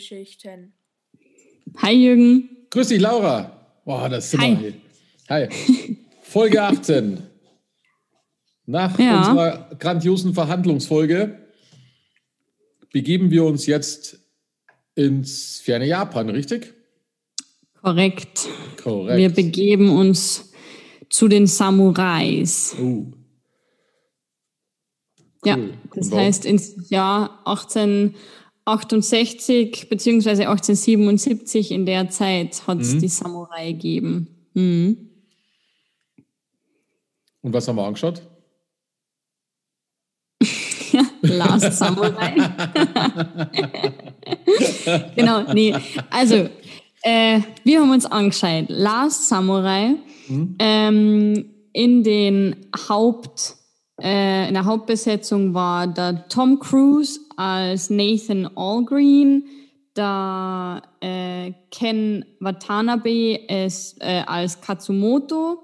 Familiengeschichten. Hi Jürgen. Grüß dich, Laura. Boah, das sind Hi. wir. Hi. Folge 18. Nach ja. unserer grandiosen Verhandlungsfolge begeben wir uns jetzt ins ferne Japan, richtig? Korrekt. Korrekt. Wir begeben uns zu den Samurais. Uh. Ja, das heißt ins Jahr 1868 bzw. 1877 in der Zeit hat es mhm. die Samurai gegeben. Mhm. Und was haben wir angeschaut? Last Samurai. genau, nee. Also, äh, wir haben uns angeschaut. Last Samurai mhm. ähm, in den Haupt, äh, in der Hauptbesetzung war der Tom Cruise als Nathan Allgreen, der äh, Ken Watanabe ist, äh, als Katsumoto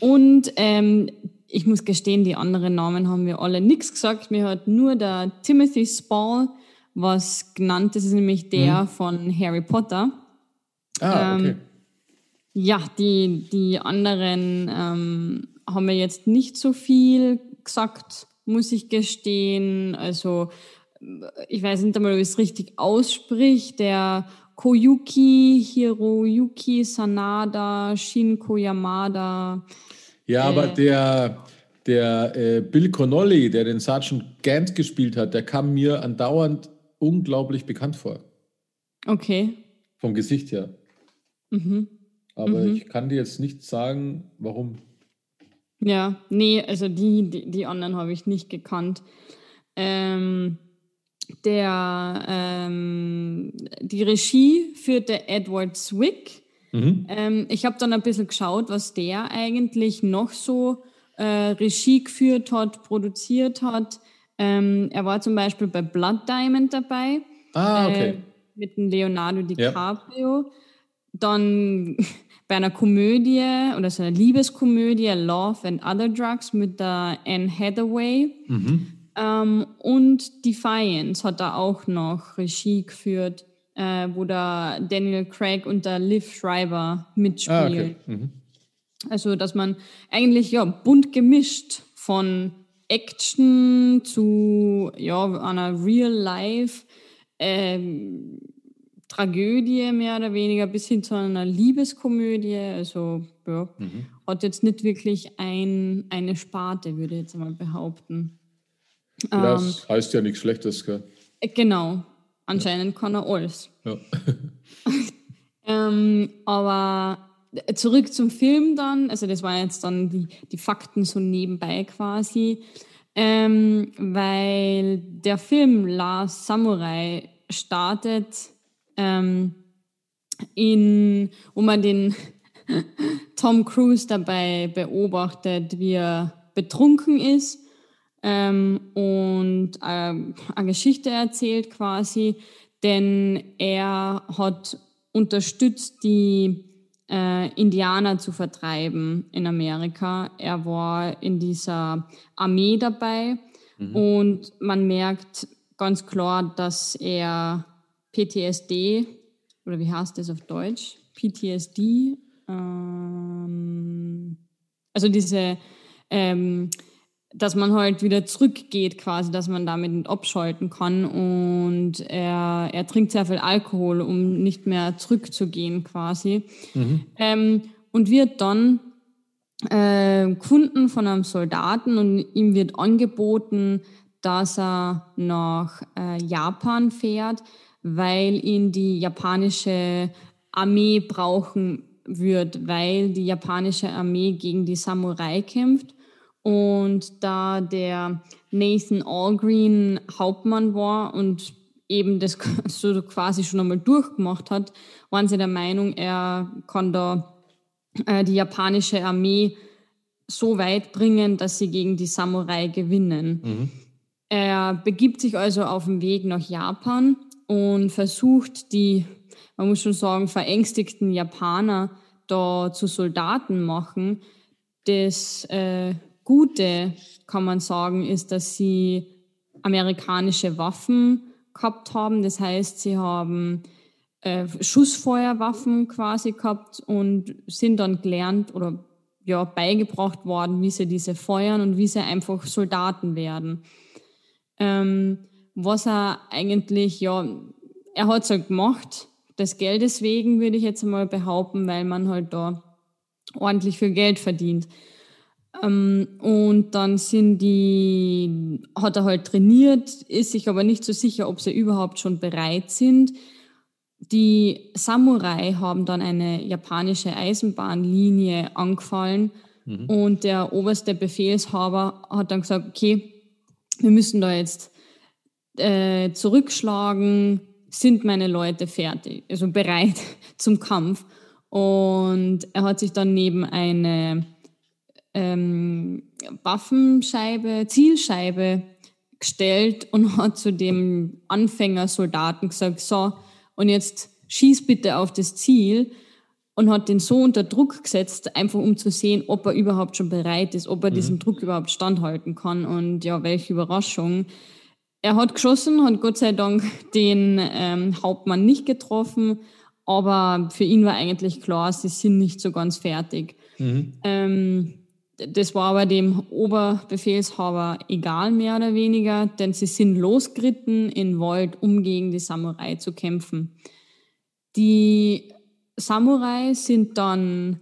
und ähm, ich muss gestehen, die anderen Namen haben wir alle nichts gesagt. Mir hat nur der Timothy Spall was genannt. Das ist nämlich der mhm. von Harry Potter. Ah, okay. Ähm, ja, die, die anderen ähm, haben mir jetzt nicht so viel gesagt, muss ich gestehen. Also, ich weiß nicht einmal, ob ich es richtig ausspricht. Der Koyuki Hiroyuki Sanada Shinko Yamada. Ja, aber äh, der, der äh, Bill Connolly, der den Sergeant Gant gespielt hat, der kam mir andauernd unglaublich bekannt vor. Okay. Vom Gesicht her. Mhm. Aber mhm. ich kann dir jetzt nicht sagen, warum. Ja, nee, also die, die, die anderen habe ich nicht gekannt. Ähm, der, ähm, die Regie führte Edward Zwick. Mhm. Ähm, ich habe dann ein bisschen geschaut, was der eigentlich noch so äh, Regie geführt hat, produziert hat. Ähm, er war zum Beispiel bei Blood Diamond dabei. Ah, okay. Äh, mit dem Leonardo DiCaprio. Ja. Dann bei einer Komödie oder so einer Liebeskomödie Love and Other Drugs mit der Anne Hathaway. Mhm. Ähm, und Defiance hat er auch noch Regie geführt äh, wo der Daniel Craig und der Liv Schreiber mitspielen. Ah, okay. mhm. Also, dass man eigentlich ja bunt gemischt von Action zu ja, einer Real-Life ähm, Tragödie mehr oder weniger bis hin zu einer Liebeskomödie. Also ja, mhm. hat jetzt nicht wirklich ein, eine Sparte, würde ich jetzt mal behaupten. Das ähm, heißt ja nichts Schlechtes, gell? Genau, Anscheinend kann er alles. Ja. ähm, aber zurück zum Film dann, also das waren jetzt dann die, die Fakten so nebenbei quasi, ähm, weil der Film Last Samurai startet ähm, in, wo man den Tom Cruise dabei beobachtet, wie er betrunken ist ähm, und äh, eine Geschichte erzählt quasi, denn er hat unterstützt, die äh, Indianer zu vertreiben in Amerika. Er war in dieser Armee dabei mhm. und man merkt ganz klar, dass er PTSD, oder wie heißt das auf Deutsch? PTSD, ähm, also diese ähm, dass man halt wieder zurückgeht quasi, dass man damit abschalten kann. Und er, er trinkt sehr viel Alkohol, um nicht mehr zurückzugehen quasi. Mhm. ähm, und wird dann äh, Kunden von einem Soldaten und ihm wird angeboten, dass er nach äh, Japan fährt, weil ihn die japanische Armee brauchen wird, weil die japanische Armee gegen die Samurai kämpft und da der Nathan Allgreen Hauptmann war und eben das so quasi schon einmal durchgemacht hat, waren sie der Meinung, er kann da äh, die japanische Armee so weit bringen, dass sie gegen die Samurai gewinnen. Mhm. Er begibt sich also auf den Weg nach Japan und versucht die, man muss schon sagen, verängstigten Japaner da zu Soldaten machen. Das äh, Gute, kann man sagen, ist, dass sie amerikanische Waffen gehabt haben. Das heißt, sie haben äh, Schussfeuerwaffen quasi gehabt und sind dann gelernt oder ja, beigebracht worden, wie sie diese feuern und wie sie einfach Soldaten werden. Ähm, was er eigentlich, ja, er hat es halt gemacht, des Geldes wegen würde ich jetzt mal behaupten, weil man halt da ordentlich viel Geld verdient. Ähm, und dann sind die, hat er halt trainiert, ist sich aber nicht so sicher, ob sie überhaupt schon bereit sind. Die Samurai haben dann eine japanische Eisenbahnlinie angefallen mhm. und der oberste Befehlshaber hat dann gesagt, okay, wir müssen da jetzt äh, zurückschlagen, sind meine Leute fertig, also bereit zum Kampf. Und er hat sich dann neben eine ähm, Waffenscheibe, Zielscheibe gestellt und hat zu dem Anfängersoldaten gesagt, so, und jetzt schieß bitte auf das Ziel und hat den so unter Druck gesetzt, einfach um zu sehen, ob er überhaupt schon bereit ist, ob er mhm. diesem Druck überhaupt standhalten kann. Und ja, welche Überraschung. Er hat geschossen, hat Gott sei Dank den ähm, Hauptmann nicht getroffen, aber für ihn war eigentlich klar, sie sind nicht so ganz fertig. Mhm. Ähm, das war aber dem Oberbefehlshaber egal, mehr oder weniger, denn sie sind losgeritten in Wald, um gegen die Samurai zu kämpfen. Die Samurai sind dann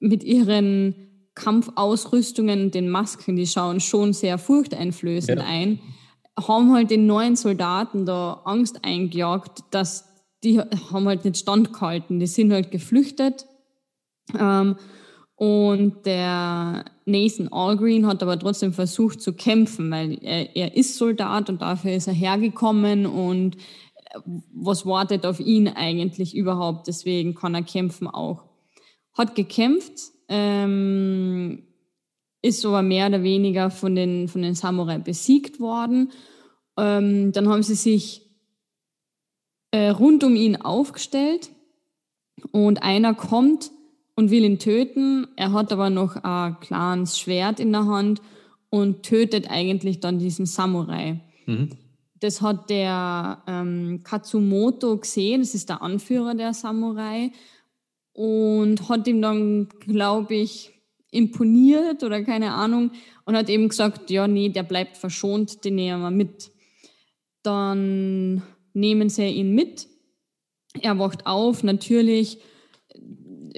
mit ihren Kampfausrüstungen, den Masken, die schauen schon sehr furchteinflößend ja. ein, haben halt den neuen Soldaten da Angst eingejagt, dass die haben halt nicht standgehalten, die sind halt geflüchtet. Ähm, und der Nathan Algreen hat aber trotzdem versucht zu kämpfen, weil er, er ist Soldat und dafür ist er hergekommen und äh, was wartet auf ihn eigentlich überhaupt? Deswegen kann er kämpfen auch. Hat gekämpft, ähm, ist aber mehr oder weniger von den, von den Samurai besiegt worden. Ähm, dann haben sie sich äh, rund um ihn aufgestellt und einer kommt und will ihn töten. Er hat aber noch ein kleines Schwert in der Hand und tötet eigentlich dann diesen Samurai. Mhm. Das hat der ähm, Katsumoto gesehen, das ist der Anführer der Samurai, und hat ihm dann, glaube ich, imponiert oder keine Ahnung und hat eben gesagt, ja, nee, der bleibt verschont, den nehmen wir mit. Dann nehmen sie ihn mit. Er wacht auf, natürlich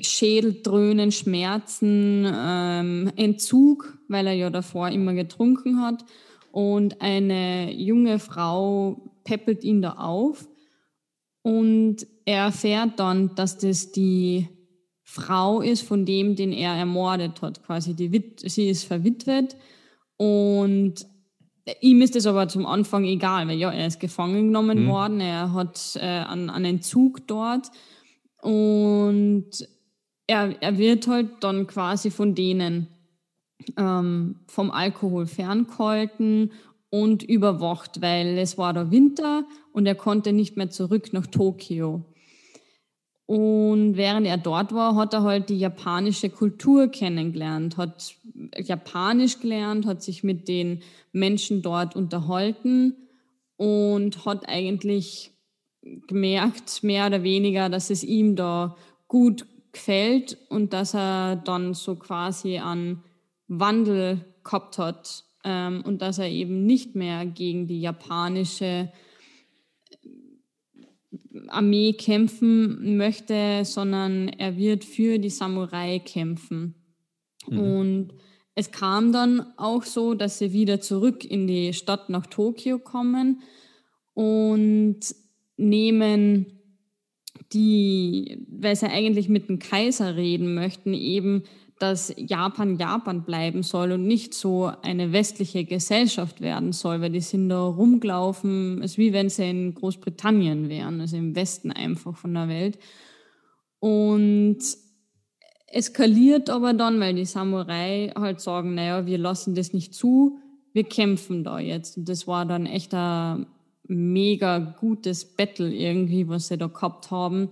Schädeldröhnen, Schmerzen, ähm, Entzug, weil er ja davor immer getrunken hat. Und eine junge Frau peppelt ihn da auf. Und er erfährt dann, dass das die Frau ist von dem, den er ermordet hat. Quasi die Wit sie ist verwitwet. Und ihm ist es aber zum Anfang egal, weil ja, er ist gefangen genommen mhm. worden. Er hat äh, einen, einen Entzug dort. Und er, er wird halt dann quasi von denen ähm, vom Alkohol ferngehalten und überwacht, weil es war der Winter und er konnte nicht mehr zurück nach Tokio. Und während er dort war, hat er halt die japanische Kultur kennengelernt, hat Japanisch gelernt, hat sich mit den Menschen dort unterhalten und hat eigentlich gemerkt, mehr oder weniger, dass es ihm da gut gefällt und dass er dann so quasi an Wandel gehabt hat ähm, und dass er eben nicht mehr gegen die japanische äh, Armee kämpfen möchte, sondern er wird für die Samurai kämpfen. Mhm. Und es kam dann auch so, dass sie wieder zurück in die Stadt nach Tokio kommen und nehmen die, weil sie eigentlich mit dem Kaiser reden möchten, eben, dass Japan Japan bleiben soll und nicht so eine westliche Gesellschaft werden soll, weil die sind da rumgelaufen, es ist wie wenn sie in Großbritannien wären, also im Westen einfach von der Welt. Und eskaliert aber dann, weil die Samurai halt sagen, naja, wir lassen das nicht zu, wir kämpfen da jetzt. Und das war dann echt ein mega gutes Battle irgendwie, was sie da gehabt haben.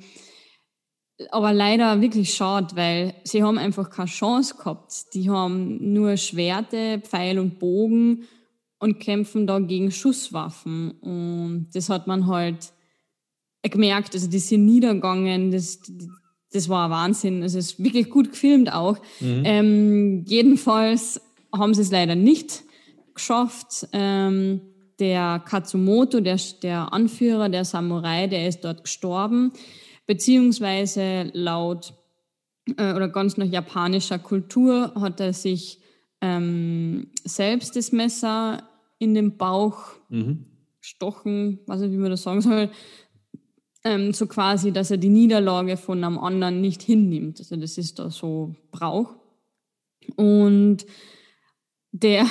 Aber leider wirklich schade, weil sie haben einfach keine Chance gehabt. Die haben nur Schwerte, Pfeil und Bogen und kämpfen da gegen Schusswaffen. Und das hat man halt gemerkt. Also diese Niedergangen, das, das war Wahnsinn. Also es ist wirklich gut gefilmt auch. Mhm. Ähm, jedenfalls haben sie es leider nicht geschafft. Ähm, der Katsumoto, der, der Anführer der Samurai, der ist dort gestorben, beziehungsweise laut äh, oder ganz nach japanischer Kultur hat er sich ähm, selbst das Messer in den Bauch mhm. gestochen, weiß nicht, wie man das sagen soll, ähm, so quasi, dass er die Niederlage von einem anderen nicht hinnimmt. Also das ist da so Brauch. Und der,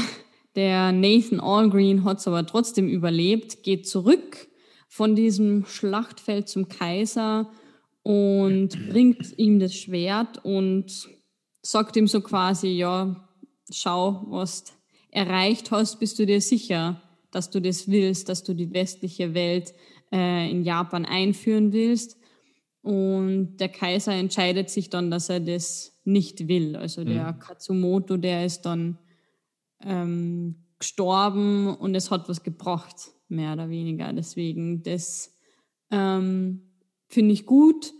der Nathan Allgreen hat es aber trotzdem überlebt, geht zurück von diesem Schlachtfeld zum Kaiser und bringt ihm das Schwert und sagt ihm so quasi, ja, schau, was du erreicht hast, bist du dir sicher, dass du das willst, dass du die westliche Welt äh, in Japan einführen willst. Und der Kaiser entscheidet sich dann, dass er das nicht will. Also der mhm. Katsumoto, der ist dann ähm, gestorben und es hat was gebracht, mehr oder weniger. Deswegen, das ähm, finde ich gut.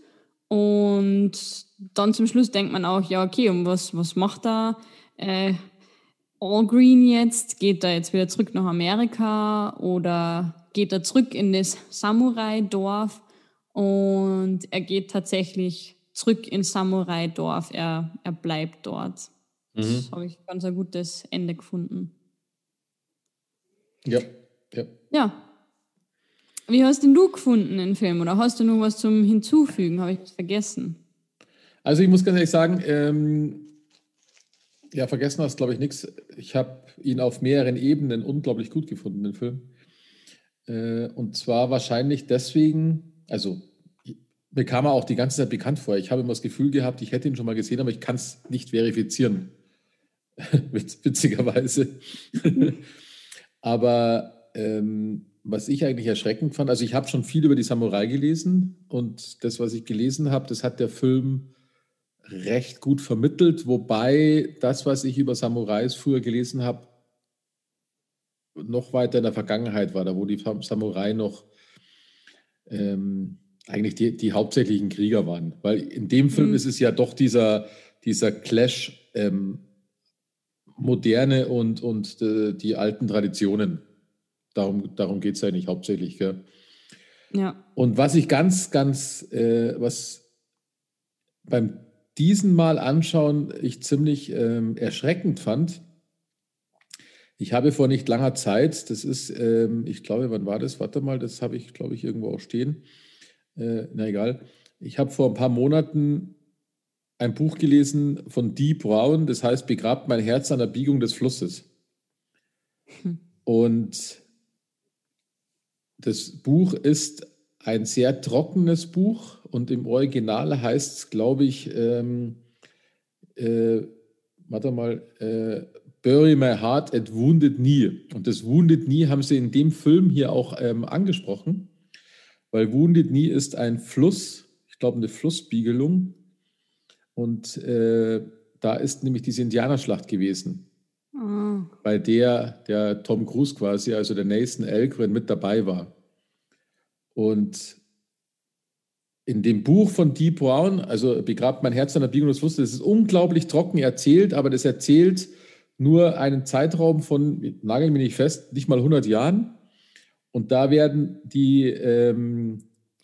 Und dann zum Schluss denkt man auch, ja, okay, und was, was macht da äh, All Green jetzt? Geht er jetzt wieder zurück nach Amerika oder geht er zurück in das Samurai-Dorf? Und er geht tatsächlich zurück ins Samurai-Dorf. Er, er bleibt dort. Das mhm. habe ich ganz ein gutes Ende gefunden. Ja, ja. Ja. Wie hast denn du gefunden den Film? Oder hast du noch was zum Hinzufügen? Habe ich was vergessen? Also ich muss ganz ehrlich sagen, ähm, ja, vergessen hast, glaube ich, nichts. Ich habe ihn auf mehreren Ebenen unglaublich gut gefunden, den Film. Äh, und zwar wahrscheinlich deswegen, also mir kam er auch die ganze Zeit bekannt vor. Ich habe immer das Gefühl gehabt, ich hätte ihn schon mal gesehen, aber ich kann es nicht verifizieren. Witzigerweise. aber ähm, was ich eigentlich erschreckend fand, also ich habe schon viel über die Samurai gelesen und das, was ich gelesen habe, das hat der Film recht gut vermittelt, wobei das, was ich über Samurais früher gelesen habe, noch weiter in der Vergangenheit war, da wo die Samurai noch ähm, eigentlich die, die hauptsächlichen Krieger waren. Weil in dem Film mhm. ist es ja doch dieser, dieser Clash ähm, moderne und, und äh, die alten Traditionen. Darum, darum geht es eigentlich hauptsächlich. Gell? Ja. Und was ich ganz, ganz, äh, was beim diesen Mal anschauen ich ziemlich ähm, erschreckend fand. Ich habe vor nicht langer Zeit, das ist, ähm, ich glaube, wann war das? Warte mal, das habe ich, glaube ich, irgendwo auch stehen. Äh, na egal. Ich habe vor ein paar Monaten ein Buch gelesen von Dee Brown, das heißt Begrabt mein Herz an der Biegung des Flusses. Hm. Und das Buch ist ein sehr trockenes Buch und im Original heißt es, glaube ich, ähm, äh, warte mal, äh, Bury My Heart at Wounded Knee. Und das Wounded Knee haben sie in dem Film hier auch ähm, angesprochen, weil Wounded Knee ist ein Fluss, ich glaube eine Flussspiegelung. Und äh, da ist nämlich diese Indianerschlacht gewesen, oh. bei der der Tom Cruise quasi, also der Nathan Elgren mit dabei war. Und in dem Buch von Dee Brown, also Begrabt mein Herz an der Biegung des Flusses, das ist unglaublich trocken erzählt, aber das erzählt nur einen Zeitraum von, nageln mich nicht fest, nicht mal 100 Jahren. Und da werden die ähm,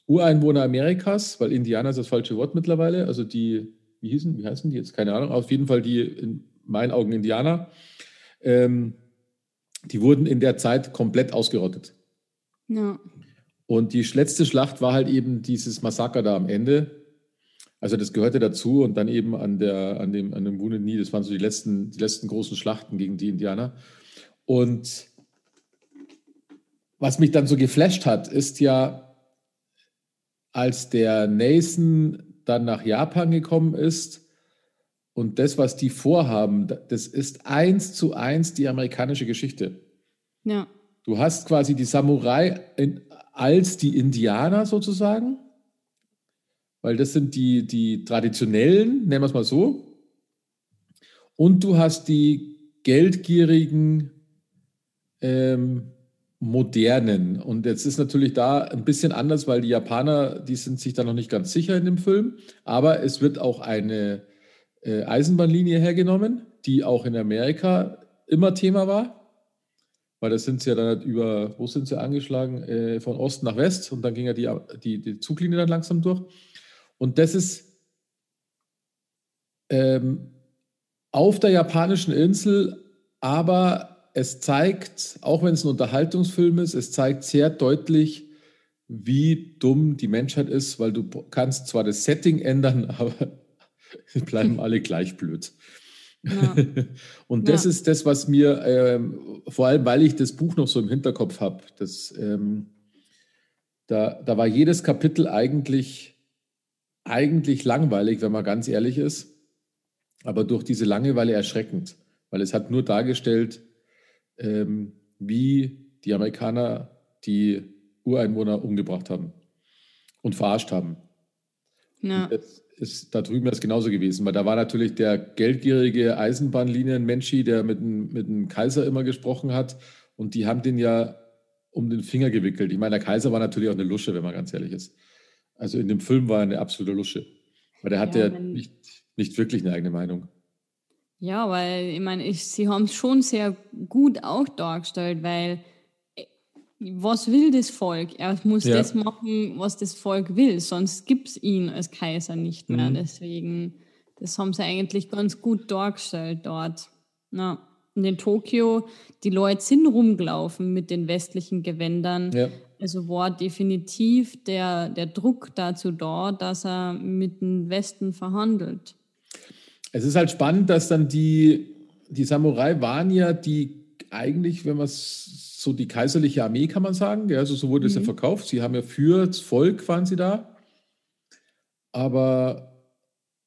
Ureinwohner Amerikas, weil Indianer ist das falsche Wort mittlerweile, also die, wie hießen, wie heißen die jetzt? Keine Ahnung, auf jeden Fall die in meinen Augen Indianer, ähm, die wurden in der Zeit komplett ausgerottet. Ja. Und die letzte Schlacht war halt eben dieses Massaker da am Ende. Also das gehörte dazu und dann eben an, der, an dem, an dem Wounded Knee, das waren so die letzten, die letzten großen Schlachten gegen die Indianer. Und was mich dann so geflasht hat, ist ja, als der Nathan dann nach Japan gekommen ist und das, was die vorhaben, das ist eins zu eins die amerikanische Geschichte. Ja. Du hast quasi die Samurai in, als die Indianer sozusagen, weil das sind die, die traditionellen, nennen wir es mal so. Und du hast die geldgierigen ähm, modernen. Und jetzt ist natürlich da ein bisschen anders, weil die Japaner, die sind sich da noch nicht ganz sicher in dem Film. Aber es wird auch eine äh, Eisenbahnlinie hergenommen, die auch in Amerika immer Thema war. Weil das sind sie ja dann halt über, wo sind sie angeschlagen? Äh, von Ost nach West und dann ging ja die, die, die Zuglinie dann langsam durch. Und das ist ähm, auf der japanischen Insel, aber es zeigt, auch wenn es ein Unterhaltungsfilm ist, es zeigt sehr deutlich, wie dumm die Menschheit ist, weil du kannst zwar das Setting ändern, aber sie bleiben alle gleich blöd. Ja. Und das ja. ist das, was mir, ähm, vor allem weil ich das Buch noch so im Hinterkopf habe, ähm, da, da war jedes Kapitel eigentlich, eigentlich langweilig, wenn man ganz ehrlich ist, aber durch diese Langeweile erschreckend, weil es hat nur dargestellt, ähm, wie die Amerikaner die Ureinwohner umgebracht haben und verarscht haben. Ja. Das ist da drüben das genauso gewesen, weil da war natürlich der geldgierige Eisenbahnlinien-Menschi, der mit dem, mit dem Kaiser immer gesprochen hat und die haben den ja um den Finger gewickelt. Ich meine, der Kaiser war natürlich auch eine Lusche, wenn man ganz ehrlich ist. Also in dem Film war er eine absolute Lusche, weil der hatte ja, nicht, nicht wirklich eine eigene Meinung. Ja, weil ich meine, ich, sie haben es schon sehr gut auch dargestellt, weil äh, was will das Volk? Er muss ja. das machen, was das Volk will, sonst gibt es ihn als Kaiser nicht mehr. Mhm. Deswegen, das haben sie eigentlich ganz gut dargestellt dort. Ja. Und in Tokio, die Leute sind rumgelaufen mit den westlichen Gewändern. Ja. Also war definitiv der, der Druck dazu da, dass er mit dem Westen verhandelt. Es ist halt spannend, dass dann die, die Samurai waren ja die eigentlich, wenn man es so die kaiserliche Armee kann man sagen, ja, also so wurde mhm. es ja mhm. verkauft. Sie haben ja für das Volk waren sie da, aber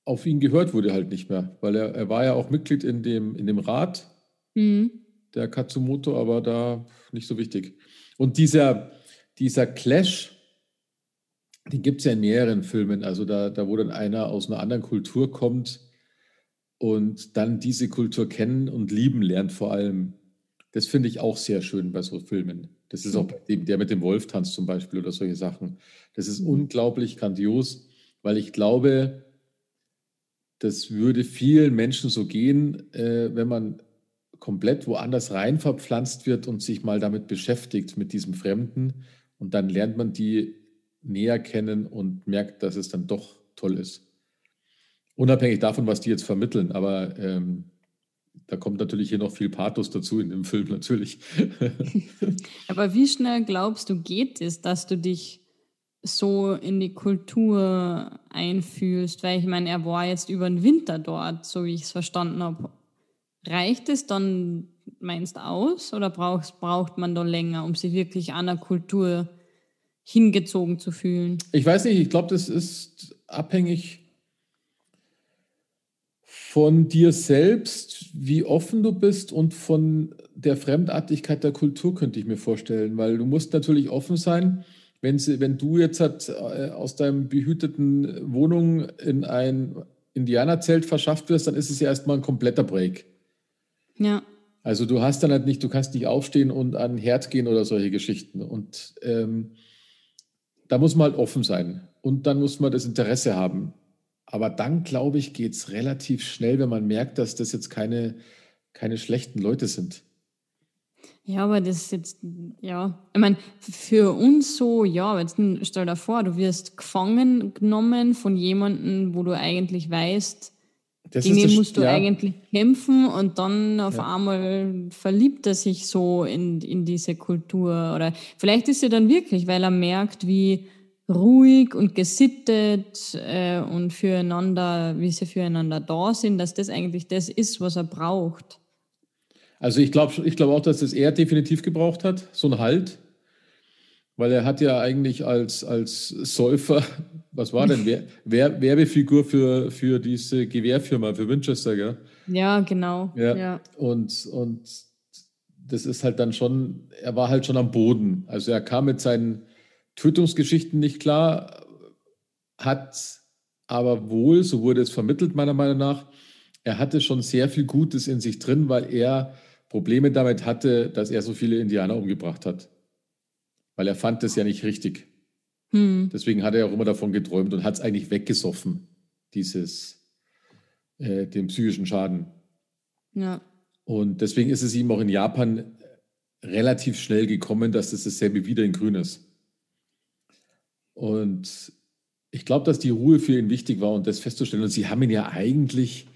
auf ihn gehört wurde halt nicht mehr, weil er, er war ja auch Mitglied in dem, in dem Rat mhm. der Katsumoto, aber da nicht so wichtig. Und dieser, dieser Clash, den gibt es ja in mehreren Filmen, also da, da wo dann einer aus einer anderen Kultur kommt, und dann diese Kultur kennen und lieben lernt vor allem. Das finde ich auch sehr schön bei so Filmen. Das ist auch dem, der mit dem Wolf tanzt zum Beispiel oder solche Sachen. Das ist mhm. unglaublich grandios, weil ich glaube, das würde vielen Menschen so gehen, äh, wenn man komplett woanders rein verpflanzt wird und sich mal damit beschäftigt, mit diesem Fremden. Und dann lernt man die näher kennen und merkt, dass es dann doch toll ist. Unabhängig davon, was die jetzt vermitteln, aber ähm, da kommt natürlich hier noch viel Pathos dazu in dem Film natürlich. aber wie schnell glaubst du, geht es, dass du dich so in die Kultur einfühlst? Weil ich meine, er war jetzt über den Winter dort, so wie ich es verstanden habe. Reicht es dann, meinst du, aus oder brauchst, braucht man da länger, um sich wirklich an der Kultur hingezogen zu fühlen? Ich weiß nicht, ich glaube, das ist abhängig von dir selbst, wie offen du bist und von der Fremdartigkeit der Kultur, könnte ich mir vorstellen. Weil du musst natürlich offen sein, wenn, sie, wenn du jetzt halt, aus deinem behüteten Wohnung in ein Indianerzelt verschafft wirst, dann ist es ja erstmal ein kompletter Break. Ja. Also du hast dann halt nicht, du kannst nicht aufstehen und an den Herd gehen oder solche Geschichten. Und ähm, da muss man halt offen sein. Und dann muss man das Interesse haben. Aber dann, glaube ich, geht es relativ schnell, wenn man merkt, dass das jetzt keine, keine schlechten Leute sind. Ja, aber das ist jetzt, ja, ich meine, für uns so, ja, jetzt stell dir vor, du wirst gefangen genommen von jemandem, wo du eigentlich weißt, das gegen den musst du ja. eigentlich kämpfen und dann auf ja. einmal verliebt er sich so in, in diese Kultur. Oder vielleicht ist er dann wirklich, weil er merkt, wie ruhig und gesittet äh, und füreinander, wie sie füreinander da sind, dass das eigentlich das ist, was er braucht. Also ich glaube ich glaub auch, dass das er definitiv gebraucht hat, so ein Halt. Weil er hat ja eigentlich als, als Säufer, was war denn, Wer, Wer, Werbefigur für, für diese Gewehrfirma, für Winchester, gell? Ja, genau. Ja. ja. Und, und das ist halt dann schon, er war halt schon am Boden. Also er kam mit seinen Tötungsgeschichten nicht klar, hat aber wohl, so wurde es vermittelt meiner Meinung nach, er hatte schon sehr viel Gutes in sich drin, weil er Probleme damit hatte, dass er so viele Indianer umgebracht hat. Weil er fand das ja nicht richtig. Hm. Deswegen hat er auch immer davon geträumt und hat es eigentlich weggesoffen, dieses, äh, den psychischen Schaden. Ja. Und deswegen ist es ihm auch in Japan relativ schnell gekommen, dass das dasselbe wieder in Grün ist. Und ich glaube, dass die Ruhe für ihn wichtig war und das festzustellen. Und sie haben ihn ja eigentlich,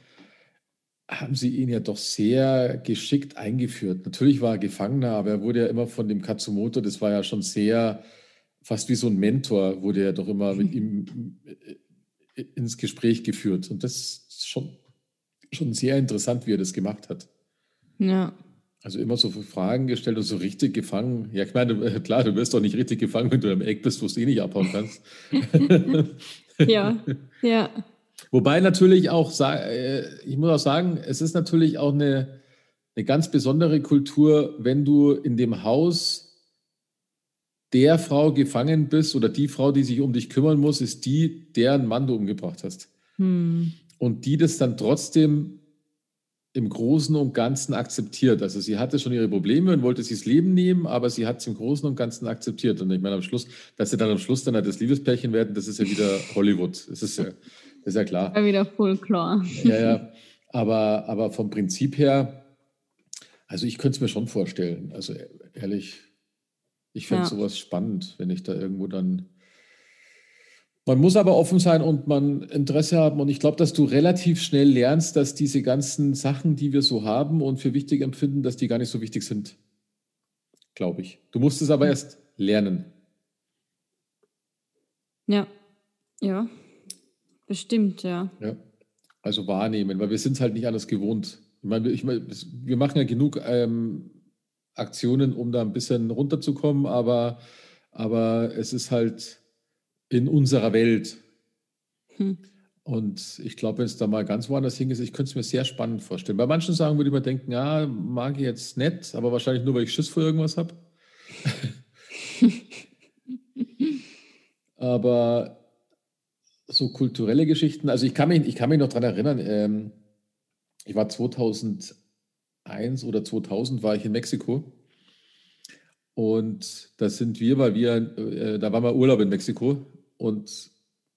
haben sie ihn ja doch sehr geschickt eingeführt. Natürlich war er Gefangener, aber er wurde ja immer von dem Katsumoto, das war ja schon sehr, fast wie so ein Mentor, wurde er doch immer mit ihm äh, ins Gespräch geführt. Und das ist schon, schon sehr interessant, wie er das gemacht hat. Ja. Also immer so Fragen gestellt und so richtig gefangen. Ja, ich meine, äh, klar, du wirst doch nicht richtig gefangen, wenn du im Eck bist, wo du eh nicht abhauen kannst. ja, ja. Wobei natürlich auch, äh, ich muss auch sagen, es ist natürlich auch eine, eine ganz besondere Kultur, wenn du in dem Haus der Frau gefangen bist oder die Frau, die sich um dich kümmern muss, ist die, deren Mann du umgebracht hast. Hm. Und die das dann trotzdem im Großen und Ganzen akzeptiert. Also sie hatte schon ihre Probleme und wollte sich das Leben nehmen, aber sie hat es im Großen und Ganzen akzeptiert. Und ich meine, am Schluss, dass sie dann am Schluss dann halt das Liebespärchen werden, das ist ja wieder Hollywood. Das ist ja, das ist ja klar. Ja, wieder voll klar. Ja, ja. Aber, aber vom Prinzip her, also ich könnte es mir schon vorstellen. Also ehrlich, ich fände ja. sowas spannend, wenn ich da irgendwo dann man muss aber offen sein und man Interesse haben. Und ich glaube, dass du relativ schnell lernst, dass diese ganzen Sachen, die wir so haben und für wichtig empfinden, dass die gar nicht so wichtig sind. Glaube ich. Du musst es aber hm. erst lernen. Ja, ja, bestimmt, ja. Ja, also wahrnehmen, weil wir sind es halt nicht anders gewohnt. Ich meine, ich meine wir machen ja genug ähm, Aktionen, um da ein bisschen runterzukommen, aber, aber es ist halt in unserer Welt. Hm. Und ich glaube, wenn es da mal ganz woanders hing ist, ich könnte es mir sehr spannend vorstellen. Bei manchen Sachen würde ich mir denken, ja, mag ich jetzt nett, aber wahrscheinlich nur, weil ich Schiss vor irgendwas habe. aber so kulturelle Geschichten, also ich kann mich, ich kann mich noch daran erinnern, ähm, ich war 2001 oder 2000 war ich in Mexiko und da sind wir, weil wir, äh, da waren wir Urlaub in Mexiko und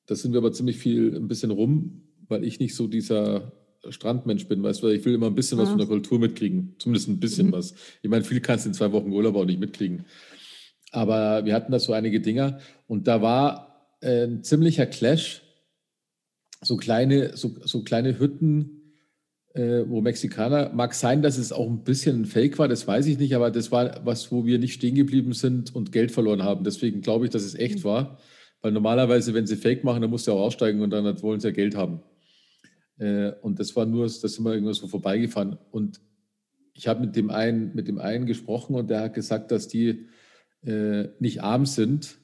da sind wir aber ziemlich viel ein bisschen rum, weil ich nicht so dieser Strandmensch bin, weißt du, ich will immer ein bisschen ja. was von der Kultur mitkriegen. Zumindest ein bisschen mhm. was. Ich meine, viel kannst du in zwei Wochen Urlaub auch nicht mitkriegen. Aber wir hatten da so einige Dinger und da war äh, ein ziemlicher Clash. So kleine, so, so kleine Hütten, äh, wo Mexikaner, mag sein, dass es auch ein bisschen ein Fake war, das weiß ich nicht, aber das war was, wo wir nicht stehen geblieben sind und Geld verloren haben. Deswegen glaube ich, dass es echt mhm. war. Weil normalerweise, wenn sie Fake machen, dann musst du auch aussteigen und dann wollen sie ja Geld haben. Äh, und das war nur, das sind wir irgendwo so vorbeigefahren. Und ich habe mit dem einen, mit dem einen gesprochen und der hat gesagt, dass die äh, nicht arm sind,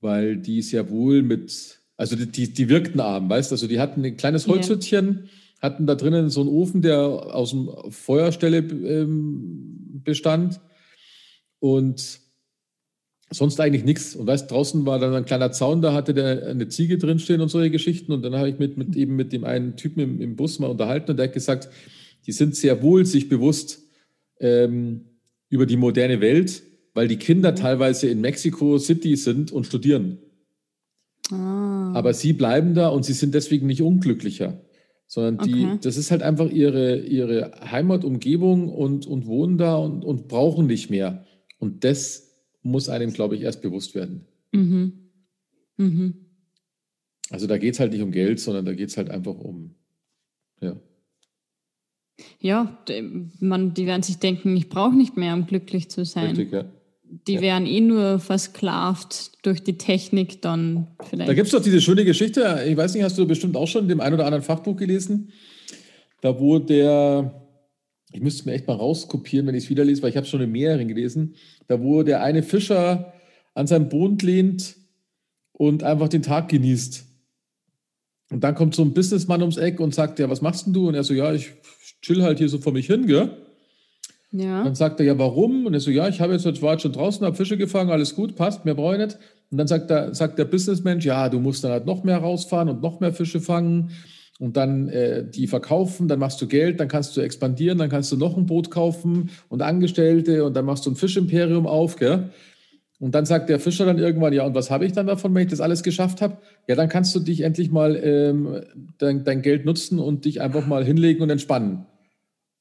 weil die sehr wohl mit, also die, die, die wirkten arm, weißt du? Also die hatten ein kleines Holzhüttchen, ja. hatten da drinnen so einen Ofen, der aus dem Feuerstelle ähm, bestand. Und sonst eigentlich nichts. Und weißt, draußen war dann ein kleiner Zaun, da hatte der eine Ziege drinstehen und solche Geschichten. Und dann habe ich mit, mit eben mit dem einen Typen im, im Bus mal unterhalten und der hat gesagt, die sind sehr wohl sich bewusst ähm, über die moderne Welt, weil die Kinder teilweise in Mexico City sind und studieren. Ah. Aber sie bleiben da und sie sind deswegen nicht unglücklicher, sondern die, okay. das ist halt einfach ihre, ihre Heimatumgebung und, und wohnen da und, und brauchen nicht mehr. Und das muss einem, glaube ich, erst bewusst werden. Mhm. Mhm. Also da geht es halt nicht um Geld, sondern da geht es halt einfach um, ja. Ja, man, die werden sich denken, ich brauche nicht mehr, um glücklich zu sein. Richtig, ja. Die ja. werden eh nur versklavt durch die Technik dann vielleicht. Da gibt es doch diese schöne Geschichte, ich weiß nicht, hast du bestimmt auch schon in dem ein oder anderen Fachbuch gelesen, da wo der, ich müsste es mir echt mal rauskopieren, wenn ich es wieder lese, weil ich habe schon in mehreren gelesen, da wo der eine Fischer an seinem Boot lehnt und einfach den Tag genießt. Und dann kommt so ein Businessmann ums Eck und sagt, ja, was machst denn du? Und er so, ja, ich chill halt hier so vor mich hin, gell? Ja. Dann sagt er, ja, warum? Und er so, ja, ich habe jetzt, jetzt war jetzt schon draußen, habe Fische gefangen, alles gut, passt, mehr brauche ich nicht. Und dann sagt der, sagt der Businessmensch, ja, du musst dann halt noch mehr rausfahren und noch mehr Fische fangen und dann äh, die verkaufen, dann machst du Geld, dann kannst du expandieren, dann kannst du noch ein Boot kaufen und Angestellte und dann machst du ein Fischimperium auf, gell? Und dann sagt der Fischer dann irgendwann, ja, und was habe ich dann davon, wenn ich das alles geschafft habe? Ja, dann kannst du dich endlich mal ähm, dein, dein, Geld nutzen und dich einfach mal hinlegen und entspannen.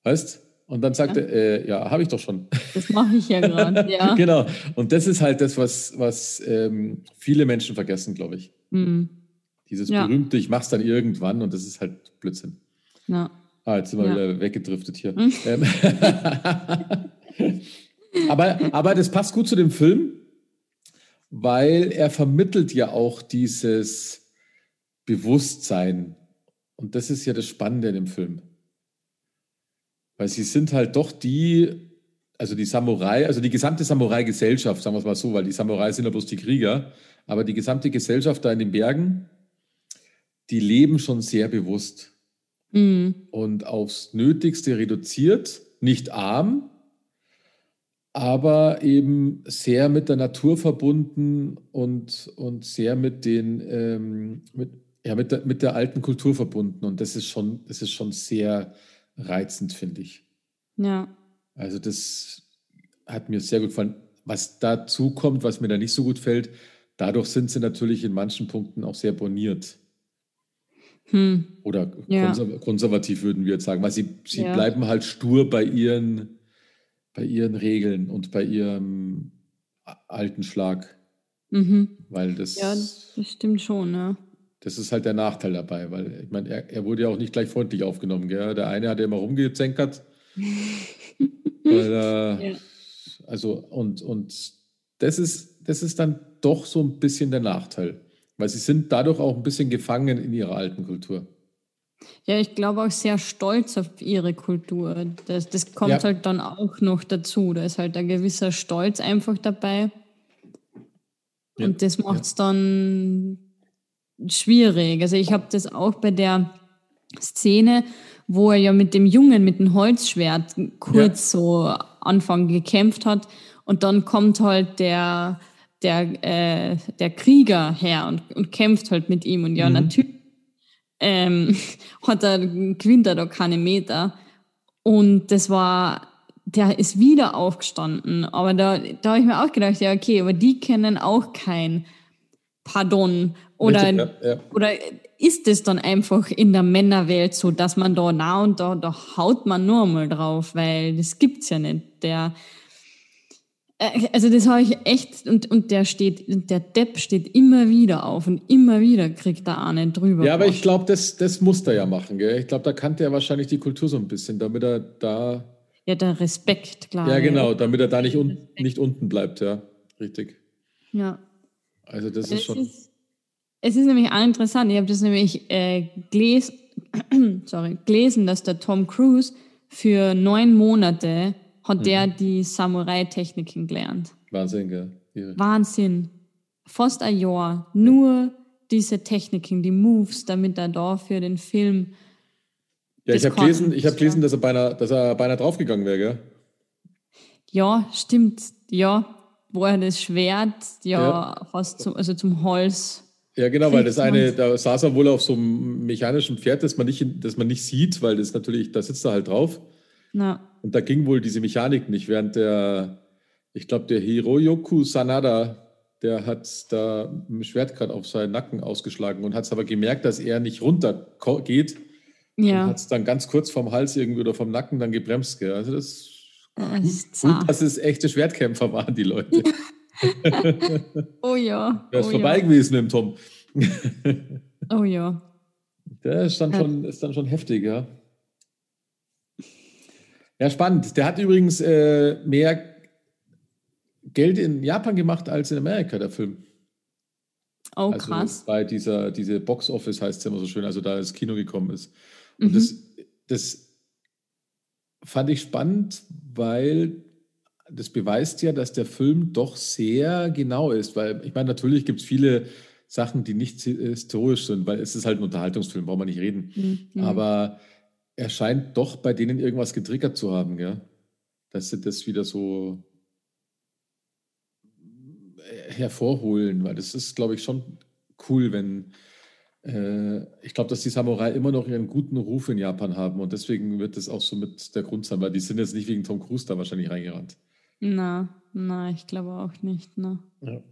Weißt? Und dann sagt ja. er, äh, ja, habe ich doch schon. Das mache ich ja gerade, ja. genau. Und das ist halt das, was, was ähm, viele Menschen vergessen, glaube ich. Mhm. Dieses ja. berühmte, ich mache es dann irgendwann und das ist halt Blödsinn. Ja. Ah, jetzt sind wir ja. wieder weggedriftet hier. Mhm. aber, aber das passt gut zu dem Film, weil er vermittelt ja auch dieses Bewusstsein. Und das ist ja das Spannende in dem Film. Weil sie sind halt doch die, also die Samurai, also die gesamte Samurai-Gesellschaft, sagen wir es mal so, weil die Samurai sind ja bloß die Krieger, aber die gesamte Gesellschaft da in den Bergen, die leben schon sehr bewusst mhm. und aufs Nötigste reduziert, nicht arm, aber eben sehr mit der Natur verbunden und, und sehr mit den ähm, mit, ja, mit, der, mit der alten Kultur verbunden. Und das ist schon, das ist schon sehr reizend, finde ich. Ja. Also das hat mir sehr gut gefallen. Was dazu kommt, was mir da nicht so gut fällt, dadurch sind sie natürlich in manchen Punkten auch sehr boniert. Hm. Oder ja. konservativ würden wir jetzt sagen, weil sie, sie ja. bleiben halt stur bei ihren, bei ihren Regeln und bei ihrem alten Schlag. Mhm. Weil das. Ja, das stimmt schon, ne? Das ist halt der Nachteil dabei, weil ich meine, er, er wurde ja auch nicht gleich freundlich aufgenommen. Gell? Der eine hat ja immer rumgezänkert. weil, äh, ja. Also, und, und das, ist, das ist dann doch so ein bisschen der Nachteil. Weil sie sind dadurch auch ein bisschen gefangen in ihrer alten Kultur. Ja, ich glaube auch sehr stolz auf ihre Kultur. Das, das kommt ja. halt dann auch noch dazu. Da ist halt ein gewisser Stolz einfach dabei. Ja. Und das macht es ja. dann schwierig. Also ich habe das auch bei der Szene, wo er ja mit dem Jungen mit dem Holzschwert kurz so Anfang gekämpft hat und dann kommt halt der der äh, der Krieger her und, und kämpft halt mit ihm und ja mhm. natürlich ähm, hat er gewinnt er da keine Meter und das war der ist wieder aufgestanden aber da da habe ich mir auch gedacht ja okay aber die kennen auch kein Pardon oder, Richtig, ja, ja. oder ist es dann einfach in der Männerwelt so, dass man da na und da, da haut man nur mal drauf, weil das gibt's ja nicht. Der, also das habe ich echt, und, und der steht, der Depp steht immer wieder auf und immer wieder kriegt er einen drüber. Ja, aber ich glaube, das, das muss er ja machen, gell? Ich glaube, da kannte er wahrscheinlich die Kultur so ein bisschen, damit er da. Ja, der Respekt, klar. Ja, genau, damit er da nicht, un, nicht unten bleibt, ja. Richtig. Ja. Also das, das ist schon. Ist, es ist nämlich auch interessant, ich habe das nämlich äh, geles sorry, gelesen, dass der Tom Cruise für neun Monate hat mhm. der die Samurai-Techniken gelernt. Wahnsinn, gell? Ja. Wahnsinn. Fast ein Jahr. Nur diese Techniken, die Moves, damit er da für den Film. Ja, ich habe gelesen, ich hab gelesen dass, er beinahe, dass er beinahe draufgegangen wäre, gell? Ja, stimmt. Ja, wo er das Schwert ja, ja. fast zum, also zum Hals. Ja, genau, weil das eine, da saß er wohl auf so einem mechanischen Pferd, das man nicht, das man nicht sieht, weil das natürlich, da sitzt er halt drauf. Na. Und da ging wohl diese Mechanik nicht, während der, ich glaube, der Hiroyoku Sanada, der hat da mit dem Schwert gerade auf seinen Nacken ausgeschlagen und hat es aber gemerkt, dass er nicht runter geht. Ja. Und hat es dann ganz kurz vom Hals irgendwie oder vom Nacken dann gebremst. Gell? Also das ist gut, dass es echte Schwertkämpfer waren, die Leute. oh ja. Der ist oh vorbei ja. gewesen im Tom. oh ja. Der ist dann, schon, ist dann schon heftig, ja. Ja, spannend. Der hat übrigens äh, mehr Geld in Japan gemacht als in Amerika, der Film. Oh, also krass. Bei dieser diese Box Office heißt es immer so schön, also da das Kino gekommen ist. Und mhm. das, das fand ich spannend, weil das beweist ja, dass der Film doch sehr genau ist. Weil ich meine, natürlich gibt es viele Sachen, die nicht historisch sind, weil es ist halt ein Unterhaltungsfilm, braucht man nicht reden. Mhm. Aber er scheint doch bei denen irgendwas getriggert zu haben, ja. Dass sie das wieder so hervorholen, weil das ist, glaube ich, schon cool, wenn äh, ich glaube, dass die Samurai immer noch ihren guten Ruf in Japan haben und deswegen wird das auch so mit der Grund sein, weil die sind jetzt nicht wegen Tom Cruise da wahrscheinlich reingerannt. Na, na, ich glaube auch nicht. Ne. Ja.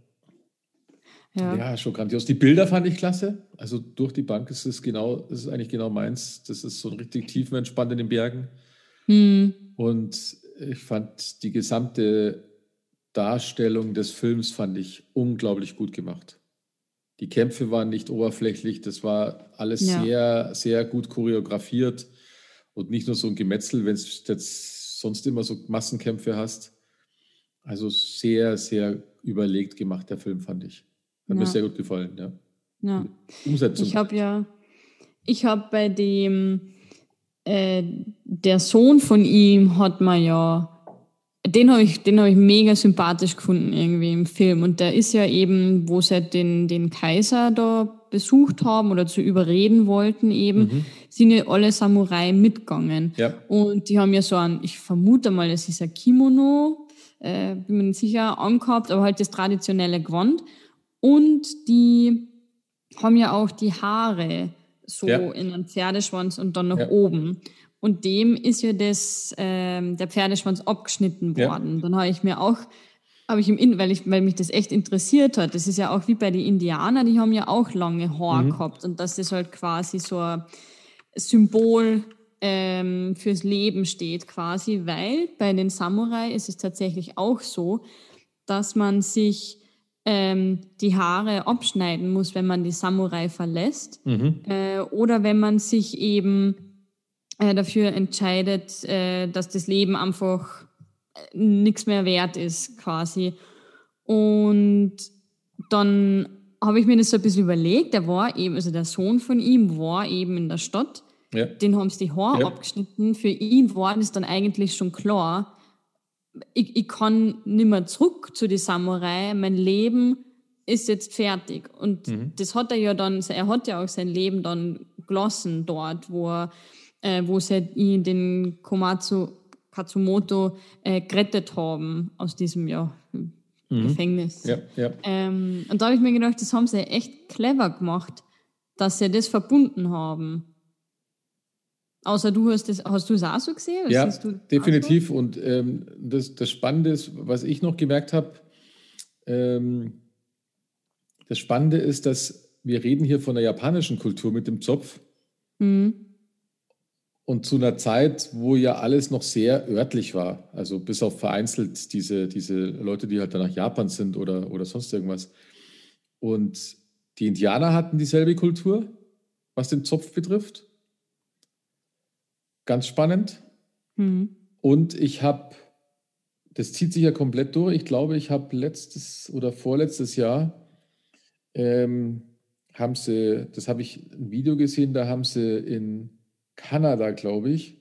Ja. ja, schon grandios. Die Bilder fand ich klasse. Also durch die Bank ist es genau, ist eigentlich genau meins. Das ist so ein richtig tiefenentspannt in den Bergen. Hm. Und ich fand die gesamte Darstellung des Films fand ich unglaublich gut gemacht. Die Kämpfe waren nicht oberflächlich, das war alles ja. sehr, sehr gut choreografiert und nicht nur so ein Gemetzel, wenn du jetzt sonst immer so Massenkämpfe hast. Also sehr, sehr überlegt gemacht, der Film, fand ich. Hat ja. mir sehr gut gefallen, ja. ja. Umsetzung. Ich habe ja, ich habe bei dem, äh, der Sohn von ihm hat man ja den habe ich, den hab ich mega sympathisch gefunden irgendwie im Film. Und der ist ja eben, wo sie den, den Kaiser da besucht haben oder zu überreden wollten eben, mhm. sind ja alle Samurai mitgegangen. Ja. Und die haben ja so ein, ich vermute mal, es ist ein Kimono, äh, bin mir nicht sicher, angehabt, aber halt das traditionelle Gewand. Und die haben ja auch die Haare so ja. in einen Pferdeschwanz und dann nach ja. oben. Und dem ist ja das, ähm, der Pferdeschwanz abgeschnitten worden. Ja. Dann habe ich mir auch, habe ich im, weil, ich, weil mich das echt interessiert hat, das ist ja auch wie bei den Indianern, die haben ja auch lange Haare mhm. gehabt. Und dass das halt quasi so ein Symbol ähm, fürs Leben steht quasi, weil bei den Samurai ist es tatsächlich auch so, dass man sich ähm, die Haare abschneiden muss, wenn man die Samurai verlässt. Mhm. Äh, oder wenn man sich eben äh, dafür entscheidet, äh, dass das Leben einfach äh, nichts mehr wert ist, quasi. Und dann habe ich mir das so ein bisschen überlegt. Der war eben, also der Sohn von ihm war eben in der Stadt. Ja. Den haben sie die Haare ja. abgeschnitten. Für ihn war das dann eigentlich schon klar. Ich, ich kann nicht mehr zurück zu die Samurai. Mein Leben ist jetzt fertig. Und mhm. das hat er ja dann, er hat ja auch sein Leben dann gelassen dort, wo er äh, wo sie den Komatsu Katsumoto äh, gerettet haben aus diesem ja, mhm. Gefängnis. Ja, ja. Ähm, und da habe ich mir gedacht, das haben sie echt clever gemacht, dass sie das verbunden haben. Außer du hast das, hast du es auch so gesehen? ja, definitiv. Und ähm, das, das Spannende ist, was ich noch gemerkt habe, ähm, das Spannende ist, dass wir reden hier von der japanischen Kultur mit dem Zopf. Mhm. Und zu einer Zeit, wo ja alles noch sehr örtlich war, also bis auf vereinzelt diese, diese Leute, die halt dann nach Japan sind oder, oder sonst irgendwas. Und die Indianer hatten dieselbe Kultur, was den Zopf betrifft. Ganz spannend. Mhm. Und ich habe, das zieht sich ja komplett durch, ich glaube, ich habe letztes oder vorletztes Jahr, ähm, haben sie, das habe ich ein Video gesehen, da haben sie in Kanada, glaube ich,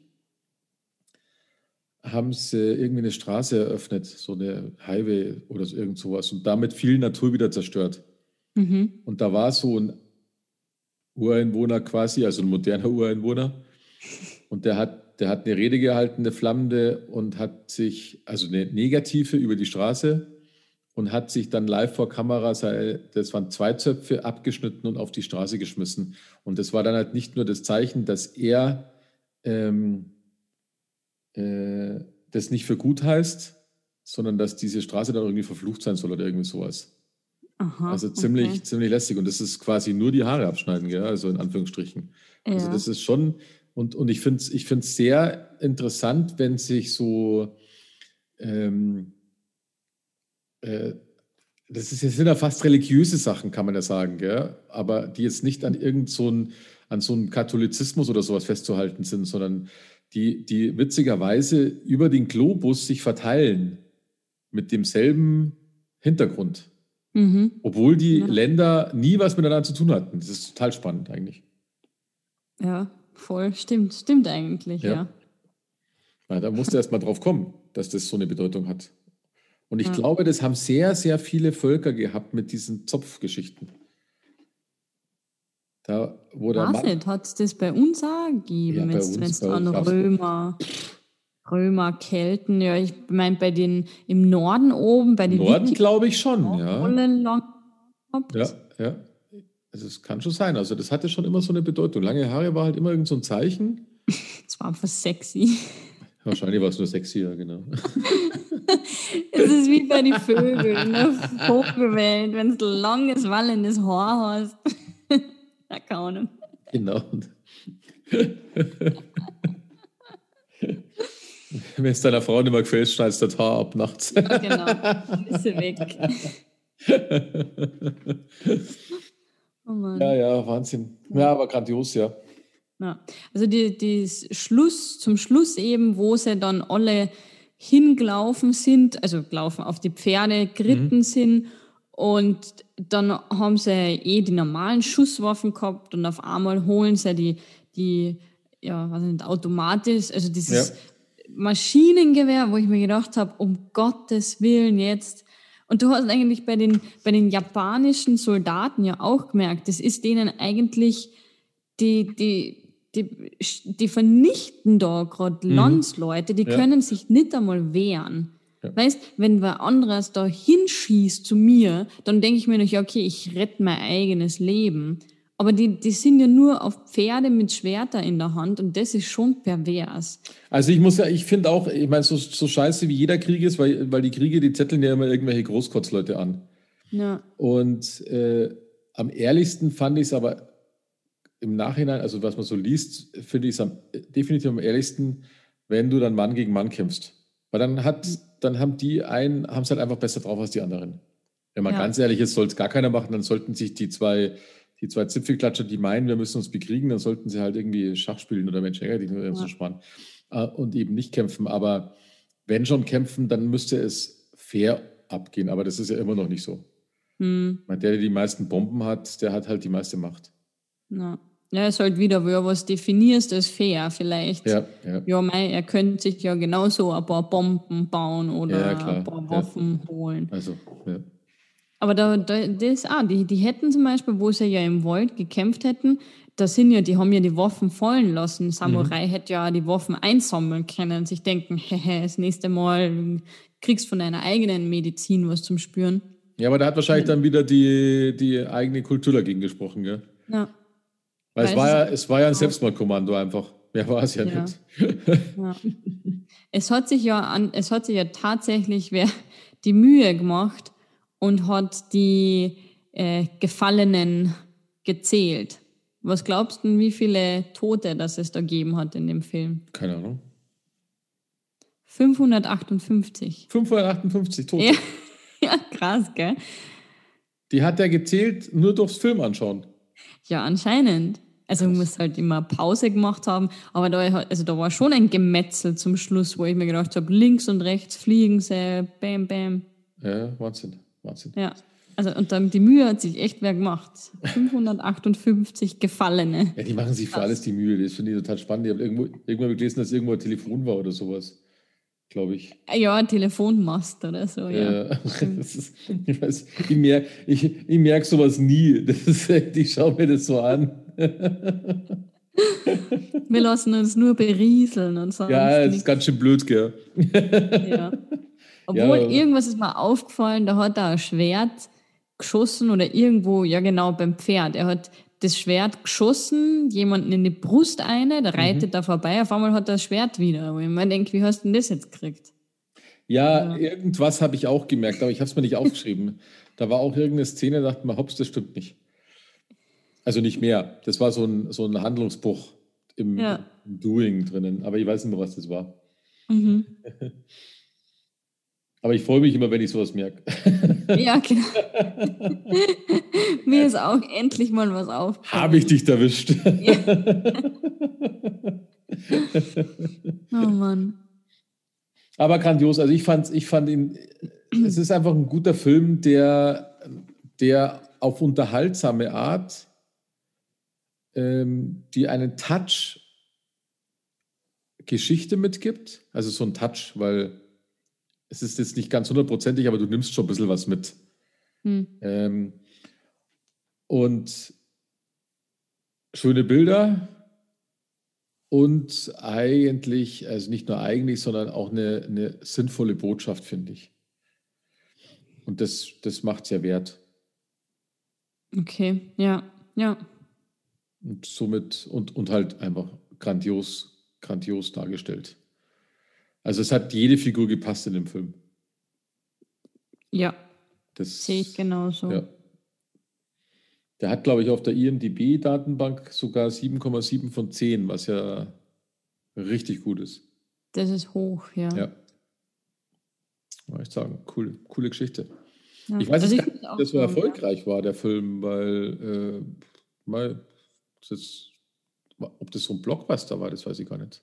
haben sie irgendwie eine Straße eröffnet, so eine Highway oder so, irgend sowas und damit viel Natur wieder zerstört. Mhm. Und da war so ein Ureinwohner quasi, also ein moderner Ureinwohner, und der hat, der hat eine Rede gehalten, eine flammende, und hat sich, also eine negative über die Straße und hat sich dann live vor Kamera, das waren zwei Zöpfe, abgeschnitten und auf die Straße geschmissen. Und das war dann halt nicht nur das Zeichen, dass er ähm, äh, das nicht für gut heißt, sondern dass diese Straße dann irgendwie verflucht sein soll oder irgendwie sowas. Aha, also ziemlich, okay. ziemlich lästig. Und das ist quasi nur die Haare abschneiden, gell? also in Anführungsstrichen. Also ja. Also das ist schon, und, und ich finde es ich sehr interessant, wenn sich so ähm, äh, das, ist, das sind ja fast religiöse Sachen, kann man ja sagen, gell? aber die jetzt nicht an irgend so ein, an so einem Katholizismus oder sowas festzuhalten sind, sondern die, die witzigerweise über den Globus sich verteilen mit demselben Hintergrund. Mhm. Obwohl die ja. Länder nie was miteinander zu tun hatten. Das ist total spannend eigentlich. Ja, voll. Stimmt, stimmt eigentlich, ja. ja. ja da musste erst mal drauf kommen, dass das so eine Bedeutung hat. Und ich ja. glaube, das haben sehr, sehr viele Völker gehabt mit diesen Zopfgeschichten. Da, wo der Was nicht, hat es das bei uns auch gegeben, ja, wenn es an Römer, Römer, Kelten, ja, ich meine bei den im Norden oben, bei den Norden glaube ich schon, ja. Ja, ja. Also es kann schon sein. Also das hatte schon immer so eine Bedeutung. Lange Haare war halt immer irgend so ein Zeichen. Es war einfach sexy. Wahrscheinlich war es nur sexy, ja, genau. es ist wie bei den Vögeln der Vogelwelt, wenn du langes, wallendes Haar hast. keine Ahnung. Genau. Wenn es deiner Frau nicht mehr gefällt, schneidest du das Haar ab nachts. ja, genau. Dann ist sie weg. Oh ja, ja, Wahnsinn. Ja, aber grandios, ja. Ja. Also die, die Schluss, zum Schluss eben, wo sie dann alle hingelaufen sind, also gelaufen auf die Pferde geritten mhm. sind und dann haben sie eh die normalen Schusswaffen gehabt und auf einmal holen sie die, die ja, was nicht, automatisch, also dieses ja. Maschinengewehr, wo ich mir gedacht habe, um Gottes Willen jetzt. Und du hast eigentlich bei den, bei den japanischen Soldaten ja auch gemerkt, das ist denen eigentlich die, die, die, die vernichten da gerade mhm. Landsleute, die ja. können sich nicht einmal wehren. Ja. Weißt, wenn wer anderes da hinschießt zu mir, dann denke ich mir noch, ja, okay, ich rette mein eigenes Leben. Aber die, die sind ja nur auf Pferde mit Schwerter in der Hand und das ist schon pervers. Also ich muss ja, ich finde auch, ich meine, so, so scheiße wie jeder Krieg ist, weil, weil die Kriege, die zetteln ja immer irgendwelche Großkotzleute an. Ja. Und äh, am ehrlichsten fand ich es aber im Nachhinein, also was man so liest, finde ich es definitiv am ehrlichsten, wenn du dann Mann gegen Mann kämpfst. Weil dann hat, dann haben die einen, haben es halt einfach besser drauf als die anderen. Wenn man ja. ganz ehrlich ist, soll es gar keiner machen, dann sollten sich die zwei, die zwei Zipfelklatscher, die meinen, wir müssen uns bekriegen, dann sollten sie halt irgendwie Schach spielen oder Mensch, die ja. so spannend. Äh, und eben nicht kämpfen. Aber wenn schon kämpfen, dann müsste es fair abgehen. Aber das ist ja immer noch nicht so. Hm. Der, der die meisten Bomben hat, der hat halt die meiste Macht. Ja. Ja, ist halt wieder, wo du was definierst als fair vielleicht. Ja, ja. ja mei, er könnte sich ja genauso ein paar Bomben bauen oder ja, ein paar Waffen ja. holen. Also, ja. Aber da, da, das auch, die, die hätten zum Beispiel, wo sie ja im Wald gekämpft hätten, da sind ja, die haben ja die Waffen fallen lassen. Samurai mhm. hätte ja die Waffen einsammeln können und sich denken, hehe, das nächste Mal kriegst von deiner eigenen Medizin was zum Spüren. Ja, aber da hat wahrscheinlich dann wieder die, die eigene Kultur dagegen gesprochen, gell? Ja. Weil es war, ja, es war ja ein Selbstmordkommando einfach. Mehr war es ja, ja. nicht. Ja. Es hat sich ja an, es hat sich ja tatsächlich wer die Mühe gemacht und hat die äh, Gefallenen gezählt. Was glaubst du, wie viele Tote das es da gegeben hat in dem Film? Keine Ahnung. 558. 558 Tote. Ja, ja krass, gell? Die hat er gezählt nur durchs Film anschauen. Ja, anscheinend. Also man muss halt immer Pause gemacht haben, aber da, also da war schon ein Gemetzel zum Schluss, wo ich mir gedacht habe, links und rechts fliegen sie, bam, bam. Ja, Wahnsinn, Wahnsinn. Ja, also und dann die Mühe hat sich echt wer gemacht. 558 Gefallene. Ja, die machen sich für alles die Mühe, das finde ich total spannend. Ich habe irgendwo, irgendwann gelesen, dass irgendwo ein Telefon war oder sowas glaube ich. Ja, ein Telefonmast oder so, ja. ja ist, ich, weiß, ich merke ich, ich merk sowas nie. Das ist, ich schaue mir das so an. Wir lassen uns nur berieseln und so. Ja, das ist ganz schön blöd, gell? Ja. Obwohl, ja. irgendwas ist mir aufgefallen, da hat er ein Schwert geschossen oder irgendwo, ja genau, beim Pferd. Er hat das Schwert geschossen, jemanden in die Brust eine, der reitet mhm. da vorbei, auf einmal hat er das Schwert wieder. Wo ich mir denke, wie hast du denn das jetzt gekriegt? Ja, ja. irgendwas habe ich auch gemerkt, aber ich habe es mir nicht aufgeschrieben. Da war auch irgendeine Szene, da dachte man, hops, das stimmt nicht. Also nicht mehr. Das war so ein, so ein Handlungsbruch im, ja. im Doing drinnen, aber ich weiß nicht mehr, was das war. Mhm. Aber ich freue mich immer, wenn ich sowas merke. Ja, genau. Mir ist auch endlich mal was aufgefallen. Habe ich dich erwischt? Ja. oh Mann. Aber grandios. Also ich fand, ich fand ihn, es ist einfach ein guter Film, der, der auf unterhaltsame Art, ähm, die einen Touch Geschichte mitgibt. Also so ein Touch, weil es ist jetzt nicht ganz hundertprozentig, aber du nimmst schon ein bisschen was mit. Hm. Ähm, und schöne Bilder und eigentlich, also nicht nur eigentlich, sondern auch eine, eine sinnvolle Botschaft, finde ich. Und das, das macht es ja wert. Okay, ja. ja. Und somit, und, und halt einfach grandios, grandios dargestellt. Also es hat jede Figur gepasst in dem Film. Ja. Das sehe ich genauso. Ja. Der hat, glaube ich, auf der IMDB-Datenbank sogar 7,7 von 10, was ja richtig gut ist. Das ist hoch, ja. Ja. Muss ich sagen, coole, coole Geschichte. Ja. Ich weiß also nicht, ob das so erfolgreich ja. war, der Film, weil, äh, mal, das, ob das so ein Blockbuster war, das weiß ich gar nicht.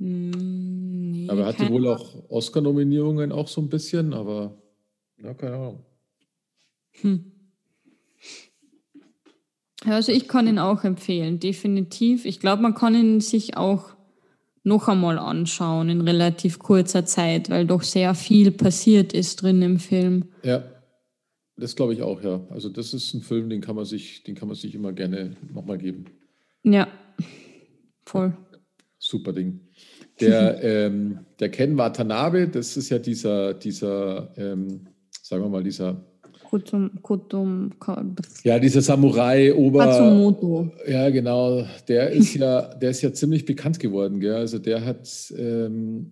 Hm, nee, aber er hatte wohl auch Oscar-Nominierungen auch so ein bisschen, aber ja, keine Ahnung. Hm. Also ich kann ihn auch empfehlen, definitiv. Ich glaube, man kann ihn sich auch noch einmal anschauen in relativ kurzer Zeit, weil doch sehr viel passiert ist drin im Film. Ja, das glaube ich auch, ja. Also das ist ein Film, den kann man sich, den kann man sich immer gerne nochmal geben. Ja, voll. Super Ding. Der, ähm, der Ken Watanabe, das ist ja dieser, dieser ähm, sagen wir mal, dieser Kutum, Kutum, ja, dieser Samurai Ober. Katsumoto. Ja, genau. Der ist ja, der ist ja ziemlich bekannt geworden, gell? Also der hat ähm,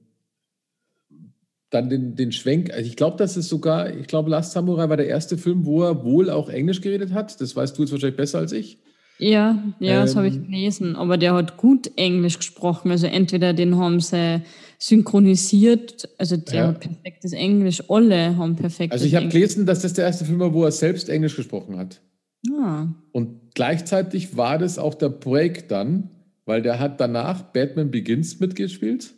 dann den, den Schwenk. Also ich glaube, das ist sogar, ich glaube, Last Samurai war der erste Film, wo er wohl auch Englisch geredet hat. Das weißt du jetzt wahrscheinlich besser als ich. Ja, ja, ähm, das habe ich gelesen. Aber der hat gut Englisch gesprochen. Also entweder den haben sie synchronisiert, also der ja. hat perfektes Englisch, alle haben perfektes Also ich habe gelesen, dass das der erste Film war, wo er selbst Englisch gesprochen hat. Ah. Und gleichzeitig war das auch der Break dann, weil der hat danach Batman Begins mitgespielt.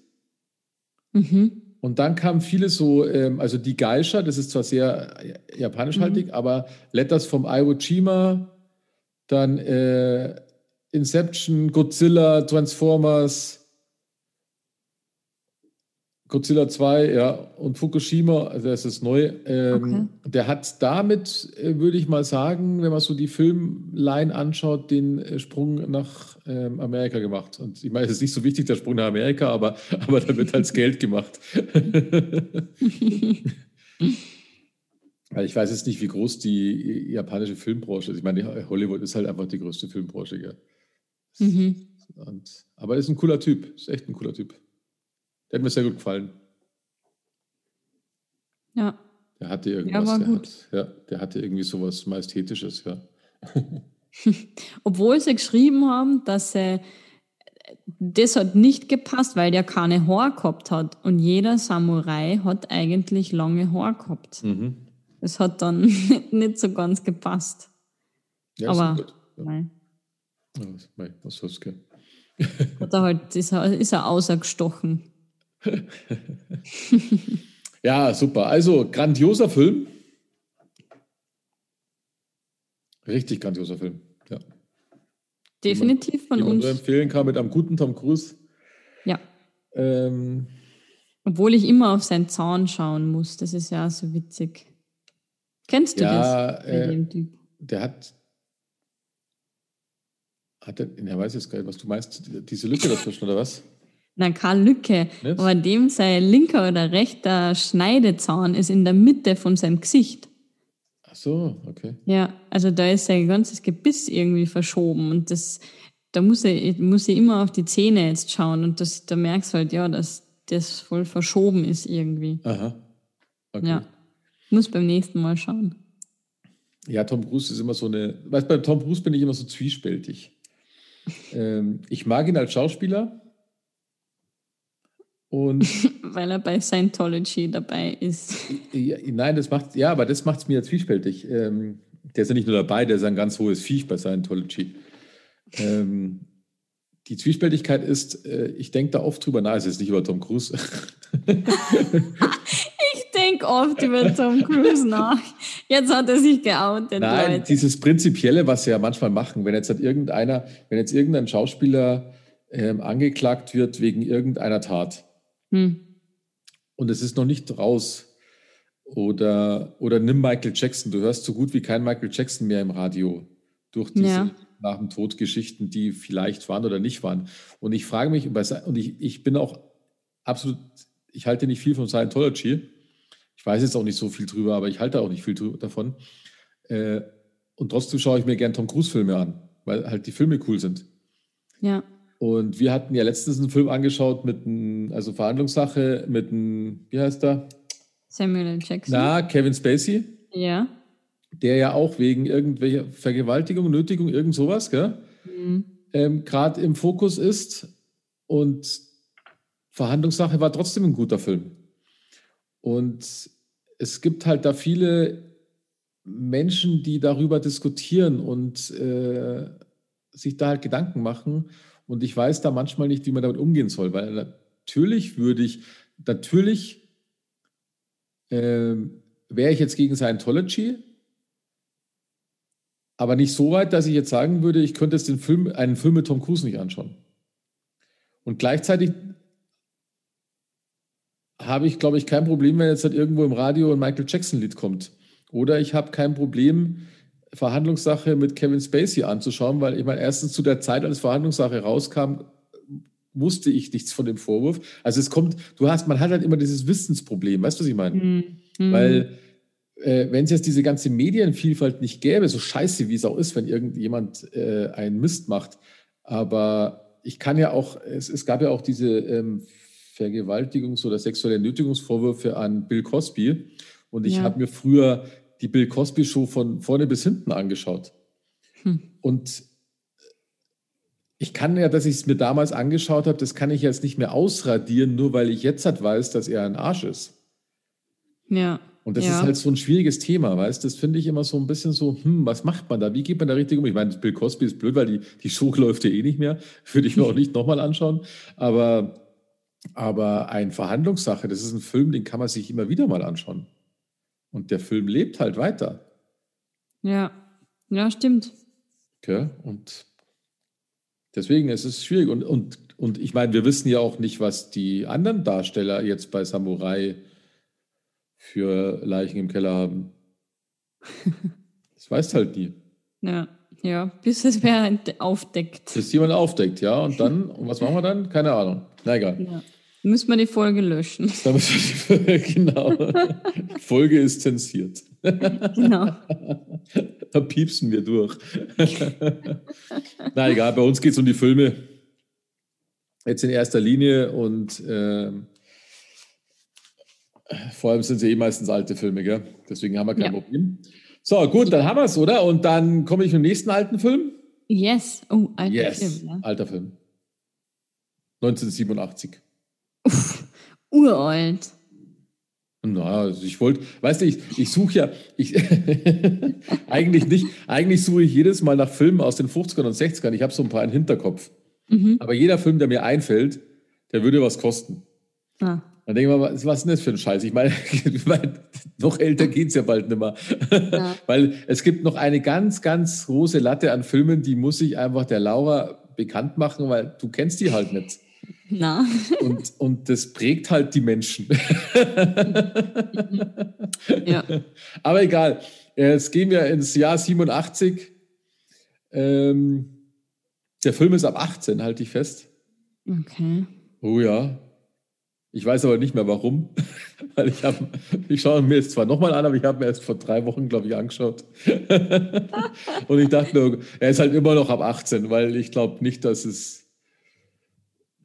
Mhm. Und dann kamen viele so, ähm, also die Geisha, das ist zwar sehr japanischhaltig, mhm. aber Letters vom Iwo Jima, dann äh, Inception, Godzilla, Transformers, Godzilla 2, ja, und Fukushima, also das ist neu. Ähm, okay. Der hat damit, äh, würde ich mal sagen, wenn man so die Filmline anschaut, den äh, Sprung nach ähm, Amerika gemacht. Und ich meine, es ist nicht so wichtig, der Sprung nach Amerika, aber, aber da wird halt Geld gemacht. Weil ich weiß jetzt nicht, wie groß die japanische Filmbranche ist. Ich meine, Hollywood ist halt einfach die größte Filmbranche. Ja. Mhm. Und, aber ist ein cooler Typ, ist echt ein cooler Typ. Der hat mir sehr gut gefallen. Ja. Der hatte irgendwas. Ja, war gut. Hat, ja, der hatte irgendwie sowas Majestätisches, ja. Obwohl sie geschrieben haben, dass äh, das hat nicht gepasst, weil der keine Haar gehabt hat. Und jeder Samurai hat eigentlich lange Haar gehabt. Mhm. Das hat dann nicht so ganz gepasst. Ja, Aber, ja. nein. Ja, was soll's gehen. Hat er halt, ist er, ist er außergestochen. ja, super. Also, grandioser Film. Richtig grandioser Film. Ja. Definitiv von uns. empfehlen kann mit einem guten Tom Cruise. Ja. Ähm, Obwohl ich immer auf seinen Zahn schauen muss. Das ist ja so witzig. Kennst du ja, das? Äh, der hat. Hat er, er weiß jetzt gar nicht, was du meinst, diese Lücke dazwischen, oder was? Na, keine Lücke. Nicht? Aber dem sein linker oder rechter Schneidezahn ist in der Mitte von seinem Gesicht. Ach so, okay. Ja, also da ist sein ganzes Gebiss irgendwie verschoben und das, da muss er, muss ich immer auf die Zähne jetzt schauen und das, da merkst du halt, ja, dass das voll verschoben ist irgendwie. Aha. Okay. Ja. Muss beim nächsten Mal schauen. Ja, Tom Cruise ist immer so eine. Weißt bei Tom Cruise bin ich immer so zwiespältig. ähm, ich mag ihn als Schauspieler, und Weil er bei Scientology dabei ist. Ja, nein, das macht, ja, aber das macht es mir zwiespältig. Ähm, der ist ja nicht nur dabei, der ist ein ganz hohes Viech bei Scientology. Ähm, die Zwiespältigkeit ist, äh, ich denke da oft drüber nach, es ist nicht über Tom Cruise. ich denke oft über Tom Cruise nach. Jetzt hat er sich geoutet. Nein, Leute. dieses Prinzipielle, was sie ja manchmal machen, wenn jetzt halt irgendeiner, wenn jetzt irgendein Schauspieler ähm, angeklagt wird wegen irgendeiner Tat, hm. Und es ist noch nicht raus. Oder, oder nimm Michael Jackson. Du hörst so gut wie kein Michael Jackson mehr im Radio durch diese ja. nach dem Tod Geschichten, die vielleicht waren oder nicht waren. Und ich frage mich, und ich, ich bin auch absolut, ich halte nicht viel von Scientology. Ich weiß jetzt auch nicht so viel drüber, aber ich halte auch nicht viel davon. Äh, und trotzdem schaue ich mir gern Tom Cruise-Filme an, weil halt die Filme cool sind. Ja. Und wir hatten ja letztens einen Film angeschaut mit einem, also Verhandlungssache mit einem, wie heißt der? Samuel L. Jackson. Na, Kevin Spacey. Ja. Der ja auch wegen irgendwelcher Vergewaltigung, Nötigung, irgend sowas, gell? Mhm. Ähm, gerade im Fokus ist. Und Verhandlungssache war trotzdem ein guter Film. Und es gibt halt da viele Menschen, die darüber diskutieren und äh, sich da halt Gedanken machen. Und ich weiß da manchmal nicht, wie man damit umgehen soll, weil natürlich würde ich, natürlich äh, wäre ich jetzt gegen Scientology, aber nicht so weit, dass ich jetzt sagen würde, ich könnte jetzt den Film, einen Film mit Tom Cruise nicht anschauen. Und gleichzeitig habe ich, glaube ich, kein Problem, wenn jetzt halt irgendwo im Radio ein Michael Jackson-Lied kommt. Oder ich habe kein Problem, Verhandlungssache mit Kevin Spacey anzuschauen, weil ich meine, erstens zu der Zeit, als Verhandlungssache rauskam, wusste ich nichts von dem Vorwurf. Also es kommt, du hast, man hat halt immer dieses Wissensproblem, weißt du, was ich meine? Mhm. Weil äh, wenn es jetzt diese ganze Medienvielfalt nicht gäbe, so scheiße wie es auch ist, wenn irgendjemand äh, einen Mist macht, aber ich kann ja auch, es, es gab ja auch diese ähm, Vergewaltigungs- oder sexuelle Nötigungsvorwürfe an Bill Cosby. Und ich ja. habe mir früher die Bill Cosby Show von vorne bis hinten angeschaut. Hm. Und ich kann ja, dass ich es mir damals angeschaut habe, das kann ich jetzt nicht mehr ausradieren, nur weil ich jetzt halt weiß, dass er ein Arsch ist. Ja. Und das ja. ist halt so ein schwieriges Thema, weißt du? Das finde ich immer so ein bisschen so, hm, was macht man da? Wie geht man da richtig um? Ich meine, Bill Cosby ist blöd, weil die, die Show läuft ja eh nicht mehr. Würde ich mir auch nicht nochmal anschauen. Aber, aber ein Verhandlungssache, das ist ein Film, den kann man sich immer wieder mal anschauen. Und der Film lebt halt weiter. Ja, ja, stimmt. Okay. Und deswegen ist es schwierig. Und, und, und ich meine, wir wissen ja auch nicht, was die anderen Darsteller jetzt bei Samurai für Leichen im Keller haben. Das weißt halt nie. Ja, ja, bis es wer aufdeckt. Bis jemand aufdeckt, ja. Und dann, und was machen wir dann? Keine Ahnung. Na egal. Ja. Müssen wir die Folge löschen. genau. Die Folge ist zensiert. Genau. Da piepsen wir durch. Na egal, bei uns geht es um die Filme. Jetzt in erster Linie und äh, vor allem sind sie eh meistens alte Filme, gell? Deswegen haben wir kein ja. Problem. So, gut, dann haben wir es, oder? Und dann komme ich mit dem nächsten alten Film. Yes. Oh, alter yes. Film. Ja. Alter Film. 1987. Uff, uralt. Na, also ich wollte, weißt du, ich, ich suche ja, ich, eigentlich nicht, eigentlich suche ich jedes Mal nach Filmen aus den 50ern und 60ern. Ich habe so ein paar im Hinterkopf. Mhm. Aber jeder Film, der mir einfällt, der würde was kosten. Ah. Dann denke ich mal, was ist denn das für ein Scheiß? Ich meine, noch älter geht es ja bald nicht mehr. Ja. Weil es gibt noch eine ganz, ganz große Latte an Filmen, die muss ich einfach der Laura bekannt machen, weil du kennst die halt nicht. Na. Und, und das prägt halt die Menschen. ja. Aber egal. Jetzt gehen wir ins Jahr 87. Ähm, der Film ist ab 18, halte ich fest. Okay. Oh ja. Ich weiß aber nicht mehr warum, weil ich habe, ich schaue mir jetzt zwar nochmal an, aber ich habe mir erst vor drei Wochen, glaube ich, angeschaut. Und ich dachte mir, er ist halt immer noch ab 18, weil ich glaube nicht, dass es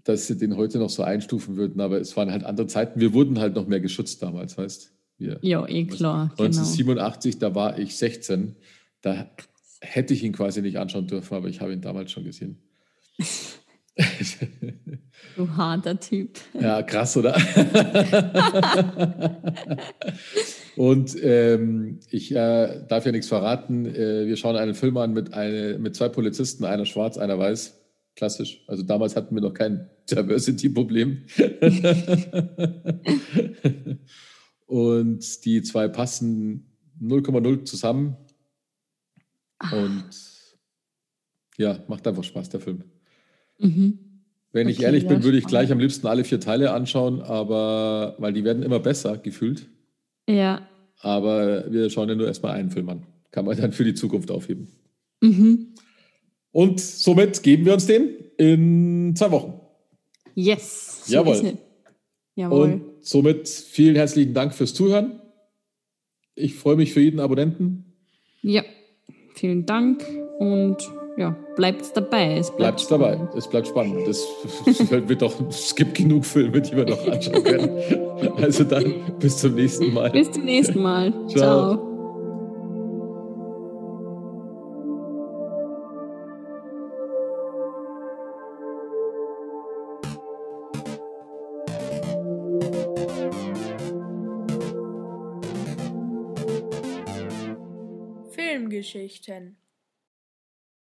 dass sie den heute noch so einstufen würden, aber es waren halt andere Zeiten. Wir wurden halt noch mehr geschützt damals, weißt du? Ja, eh klar. 1987, genau. da war ich 16. Da hätte ich ihn quasi nicht anschauen dürfen, aber ich habe ihn damals schon gesehen. du harter Typ. Ja, krass, oder? Und ähm, ich äh, darf ja nichts verraten. Äh, wir schauen einen Film an mit, eine, mit zwei Polizisten, einer schwarz, einer weiß. Klassisch. Also damals hatten wir noch kein Diversity-Problem. und die zwei passen 0,0 zusammen. Und ja, macht einfach Spaß, der Film. Mhm. Wenn okay, ich ehrlich bin, würde ich gleich am liebsten alle vier Teile anschauen, aber weil die werden immer besser gefühlt. Ja. Aber wir schauen ja nur erstmal einen Film an. Kann man dann für die Zukunft aufheben. Mhm. Und somit geben wir uns den in zwei Wochen. Yes. So Jawohl. Jawohl. Und somit vielen herzlichen Dank fürs Zuhören. Ich freue mich für jeden Abonnenten. Ja, vielen Dank und ja, bleibt dabei. Es bleibt bleibt dabei. Es bleibt spannend. Es, wird doch, es gibt genug Filme, die wir noch anschauen können. Also dann bis zum nächsten Mal. Bis zum nächsten Mal. Ciao. Ciao. Filmgeschichten